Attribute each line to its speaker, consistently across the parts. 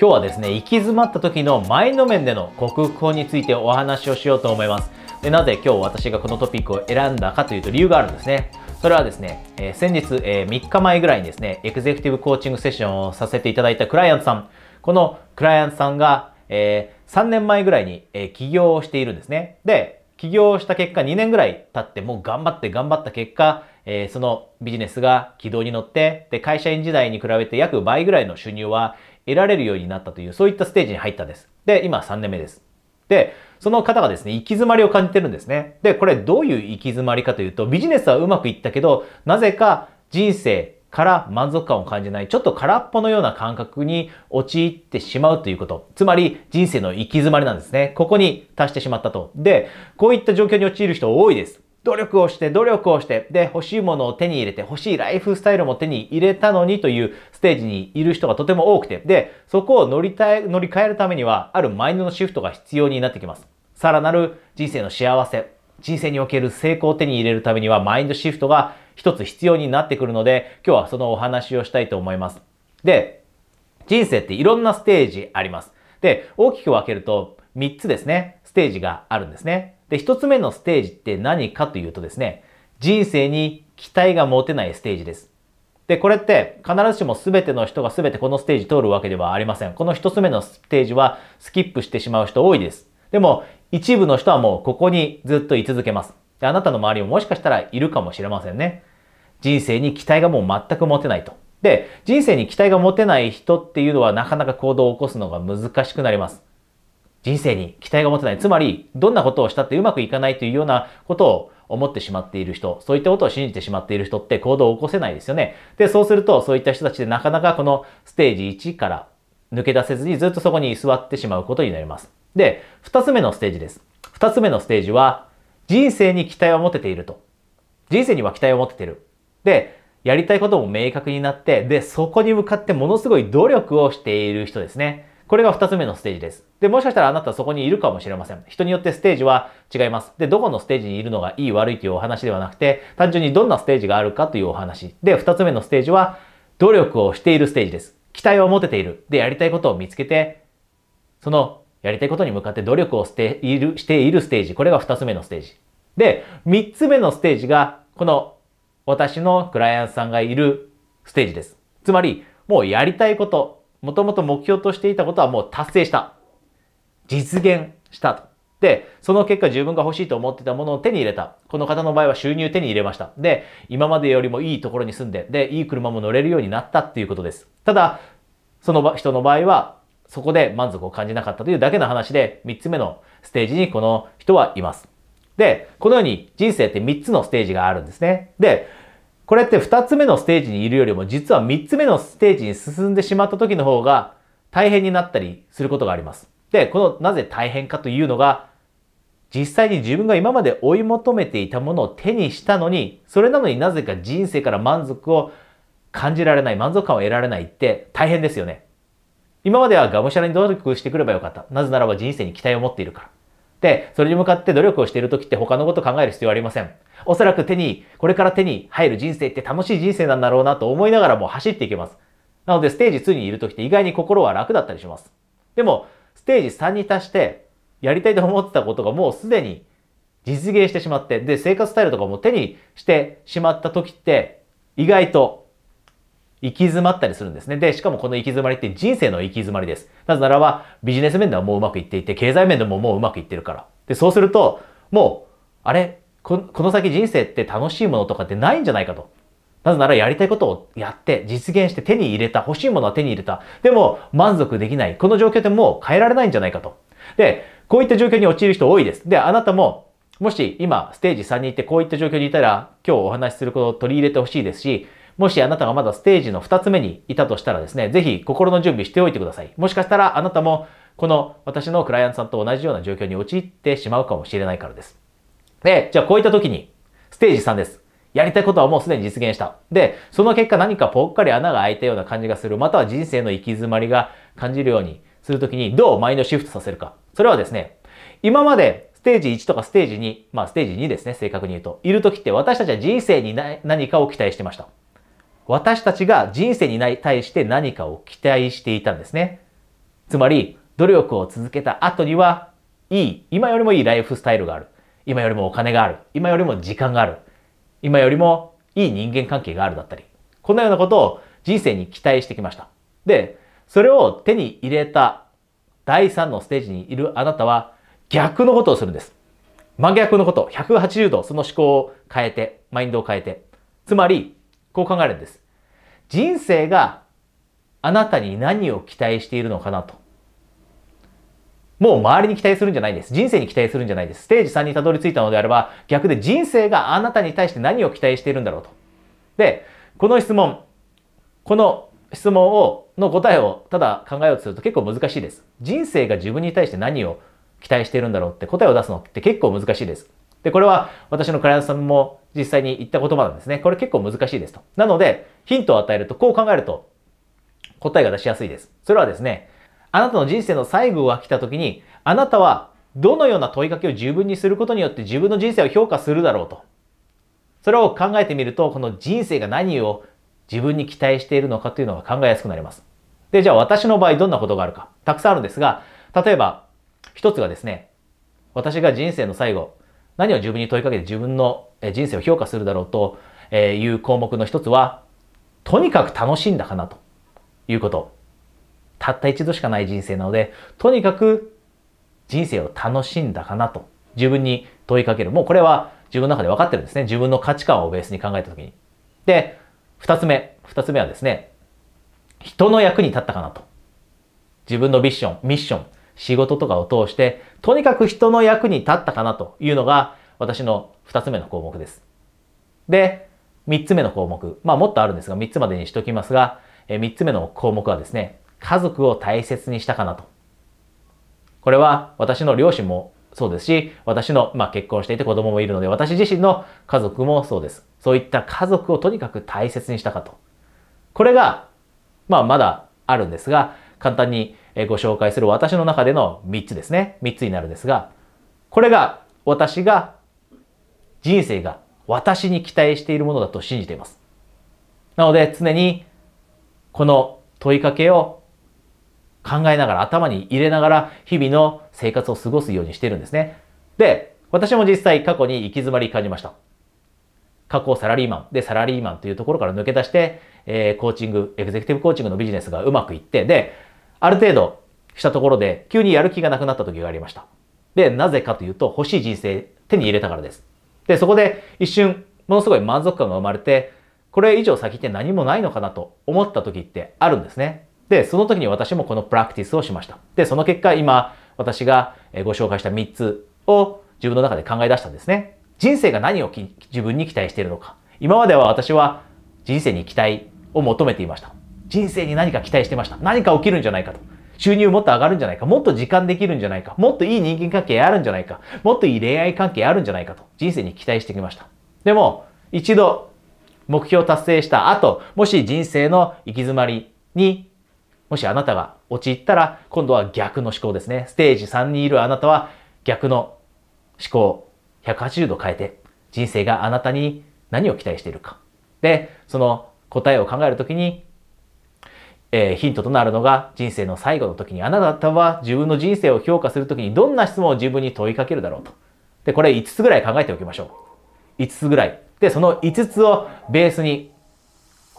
Speaker 1: 今日はですね、行き詰まった時のマインド面での克服法についてお話をしようと思います。でなぜ今日私がこのトピックを選んだかというと理由があるんですね。それはですね、えー、先日、えー、3日前ぐらいにですね、エグゼクティブコーチングセッションをさせていただいたクライアントさん。このクライアントさんが、えー、3年前ぐらいに、え起業をしているんですね。で、起業した結果2年ぐらい経ってもう頑張って頑張った結果、えそのビジネスが軌道に乗って、で、会社員時代に比べて約倍ぐらいの収入は得られるようになったという、そういったステージに入ったんです。で、今3年目です。で、その方がですね、行き詰まりを感じてるんですね。で、これどういう行き詰まりかというと、ビジネスはうまくいったけど、なぜか人生から満足感を感じない、ちょっと空っぽのような感覚に陥ってしまうということ。つまり人生の行き詰まりなんですね。ここに達してしまったと。で、こういった状況に陥る人多いです。努力をして、努力をして、で、欲しいものを手に入れて、欲しいライフスタイルも手に入れたのにというステージにいる人がとても多くて、で、そこを乗りたい、乗り換えるためには、あるマインドのシフトが必要になってきます。さらなる人生の幸せ、人生における成功を手に入れるためには、マインドシフトが一つ必要になってくるので、今日はそのお話をしたいと思います。で、人生っていろんなステージあります。で、大きく分けると3つですね、ステージがあるんですね。で、一つ目のステージって何かというとですね、人生に期待が持てないステージです。で、これって必ずしも全ての人が全てこのステージ通るわけではありません。この一つ目のステージはスキップしてしまう人多いです。でも、一部の人はもうここにずっと居続けます。で、あなたの周りももしかしたらいるかもしれませんね。人生に期待がもう全く持てないと。で、人生に期待が持てない人っていうのはなかなか行動を起こすのが難しくなります。人生に期待が持てない。つまり、どんなことをしたってうまくいかないというようなことを思ってしまっている人、そういったことを信じてしまっている人って行動を起こせないですよね。で、そうすると、そういった人たちでなかなかこのステージ1から抜け出せずにずっとそこに居座ってしまうことになります。で、二つ目のステージです。二つ目のステージは、人生に期待を持てていると。人生には期待を持てている。で、やりたいことも明確になって、で、そこに向かってものすごい努力をしている人ですね。これが二つ目のステージです。で、もしかしたらあなたはそこにいるかもしれません。人によってステージは違います。で、どこのステージにいるのがいい悪いというお話ではなくて、単純にどんなステージがあるかというお話。で、二つ目のステージは、努力をしているステージです。期待を持てている。で、やりたいことを見つけて、そのやりたいことに向かって努力をしている、しているステージ。これが二つ目のステージ。で、三つ目のステージが、この私のクライアントさんがいるステージです。つまり、もうやりたいこと、もともと目標としていたことはもう達成した。実現した。で、その結果自分が欲しいと思ってたものを手に入れた。この方の場合は収入手に入れました。で、今までよりもいいところに住んで、で、いい車も乗れるようになったっていうことです。ただ、その人の場合は、そこで満足を感じなかったというだけの話で、3つ目のステージにこの人はいます。で、このように人生って3つのステージがあるんですね。で、これって2つ目のステージにいるよりも実は3つ目のステージに進んでしまった時の方が大変になったりすることがあります。で、このなぜ大変かというのが実際に自分が今まで追い求めていたものを手にしたのに、それなのになぜか人生から満足を感じられない、満足感を得られないって大変ですよね。今まではがむしゃらに努力してくればよかった。なぜならば人生に期待を持っているから。で、それに向かって努力をしている時って他のこと考える必要はありません。おそらく手に、これから手に入る人生って楽しい人生なんだろうなと思いながらも走っていけます。なので、ステージ2にいる時って意外に心は楽だったりします。でも、ステージ3に達して、やりたいと思ってたことがもうすでに実現してしまって、で、生活スタイルとかも手にしてしまった時って、意外と行き詰まったりするんですね。で、しかもこの行き詰まりって人生の行き詰まりです。なぜならば、ビジネス面ではもううまくいっていて、経済面でももううまくいってるから。で、そうすると、もう、あれ？この先人生って楽しいものとかってないんじゃないかと。なぜならやりたいことをやって実現して手に入れた。欲しいものは手に入れた。でも満足できない。この状況ってもう変えられないんじゃないかと。で、こういった状況に陥る人多いです。で、あなたももし今ステージ3に行ってこういった状況にいたら今日お話しすることを取り入れてほしいですし、もしあなたがまだステージの2つ目にいたとしたらですね、ぜひ心の準備しておいてください。もしかしたらあなたもこの私のクライアントさんと同じような状況に陥ってしまうかもしれないからです。で、じゃあこういった時に、ステージ3です。やりたいことはもうすでに実現した。で、その結果何かぽっかり穴が開いたような感じがする、または人生の行き詰まりが感じるようにするときにどうマインドシフトさせるか。それはですね、今までステージ1とかステージ2、まあステージ2ですね、正確に言うと。いるときって私たちは人生に何かを期待してました。私たちが人生に対して何かを期待していたんですね。つまり、努力を続けた後には、いい、今よりもいいライフスタイルがある。今よりもお金がある。今よりも時間がある。今よりもいい人間関係があるだったり。このようなことを人生に期待してきました。で、それを手に入れた第3のステージにいるあなたは逆のことをするんです。真逆のこと、180度その思考を変えて、マインドを変えて。つまり、こう考えるんです。人生があなたに何を期待しているのかなと。もう周りに期待するんじゃないです。人生に期待するんじゃないです。ステージ3にたどり着いたのであれば、逆で人生があなたに対して何を期待しているんだろうと。で、この質問、この質問を、の答えをただ考えようとすると結構難しいです。人生が自分に対して何を期待しているんだろうって答えを出すのって結構難しいです。で、これは私のクライアントさんも実際に言った言葉なんですね。これ結構難しいですと。なので、ヒントを与えると、こう考えると答えが出しやすいです。それはですね、あなたの人生の最後が来た時に、あなたはどのような問いかけを十分にすることによって自分の人生を評価するだろうと。それを考えてみると、この人生が何を自分に期待しているのかというのが考えやすくなります。で、じゃあ私の場合どんなことがあるか。たくさんあるんですが、例えば、一つがですね、私が人生の最後、何を自分に問いかけて自分の人生を評価するだろうという項目の一つは、とにかく楽しんだかなということ。たった一度しかない人生なので、とにかく人生を楽しんだかなと自分に問いかける。もうこれは自分の中で分かってるんですね。自分の価値観をベースに考えたときに。で、二つ目。二つ目はですね、人の役に立ったかなと。自分のビッション、ミッション、仕事とかを通して、とにかく人の役に立ったかなというのが私の二つ目の項目です。で、三つ目の項目。まあもっとあるんですが、三つまでにしときますが、三つ目の項目はですね、家族を大切にしたかなと。これは私の両親もそうですし、私の、まあ、結婚していて子供もいるので、私自身の家族もそうです。そういった家族をとにかく大切にしたかと。これが、まあ、まだあるんですが、簡単にご紹介する私の中での3つですね。3つになるんですが、これが私が人生が私に期待しているものだと信じています。なので常にこの問いかけを考えながら、頭に入れながら、日々の生活を過ごすようにしてるんですね。で、私も実際過去に行き詰まり感じました。過去サラリーマンでサラリーマンというところから抜け出して、えー、コーチング、エグゼクティブコーチングのビジネスがうまくいって、で、ある程度したところで急にやる気がなくなった時がありました。で、なぜかというと欲しい人生手に入れたからです。で、そこで一瞬ものすごい満足感が生まれて、これ以上先って何もないのかなと思った時ってあるんですね。で、その時に私もこのプラクティスをしました。で、その結果、今、私がご紹介した3つを自分の中で考え出したんですね。人生が何を自分に期待しているのか。今までは私は人生に期待を求めていました。人生に何か期待してました。何か起きるんじゃないかと。収入もっと上がるんじゃないか。もっと時間できるんじゃないか。もっといい人間関係あるんじゃないか。もっといい恋愛関係あるんじゃないかと。人生に期待してきました。でも、一度目標達成した後、もし人生の行き詰まりにもしあなたが陥ったら、今度は逆の思考ですね。ステージ3にいるあなたは逆の思考、180度変えて、人生があなたに何を期待しているか。で、その答えを考えるときに、えー、ヒントとなるのが人生の最後の時にあなたは自分の人生を評価するときにどんな質問を自分に問いかけるだろうと。で、これ5つぐらい考えておきましょう。5つぐらい。で、その5つをベースに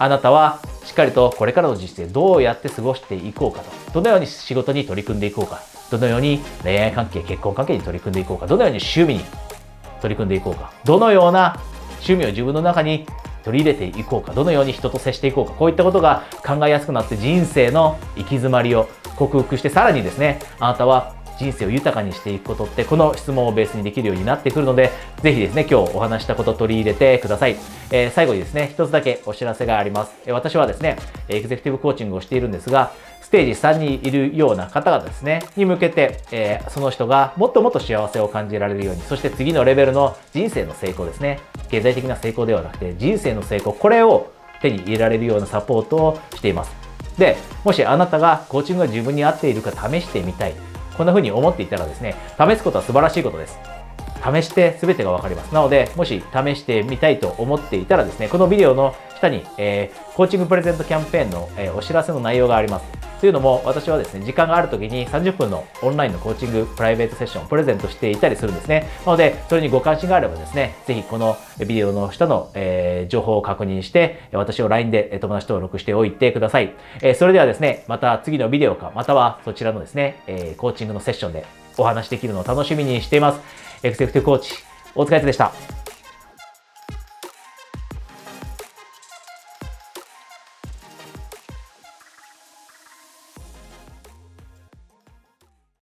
Speaker 1: あなたはしっかりとこれからの人生どうやって過ごしていこうかと。どのように仕事に取り組んでいこうか。どのように恋愛関係、結婚関係に取り組んでいこうか。どのように趣味に取り組んでいこうか。どのような趣味を自分の中に取り入れていこうか。どのように人と接していこうか。こういったことが考えやすくなって人生の行き詰まりを克服してさらにですね、あなたは人生を豊かにしていくことってこの質問をベースにできるようになってくるのでぜひですね今日お話したことを取り入れてください、えー、最後にですね一つだけお知らせがあります、えー、私はですねエグゼクティブコーチングをしているんですがステージ3にいるような方々ですね、に向けて、えー、その人がもっともっと幸せを感じられるように、そして次のレベルの人生の成功ですね、経済的な成功ではなくて人生の成功、これを手に入れられるようなサポートをしています。で、もしあなたがコーチングが自分に合っているか試してみたい、こんな風に思っていたらですね、試すことは素晴らしいことです。試して全てがわかります。なので、もし試してみたいと思っていたらですね、このビデオの下に、えー、コーチングプレゼントキャンペーンの、えー、お知らせの内容があります。というのも私はですね、時間がある時に30分のオンラインのコーチングプライベートセッションをプレゼントしていたりするんですね。なので、それにご関心があればですね、ぜひこのビデオの下の、えー、情報を確認して、私を LINE で友達登録しておいてください。えー、それではですね、また次のビデオか、またはそちらのですね、えー、コーチングのセッションでお話できるのを楽しみにしています。エクセクティブコーチ、大塚康でした。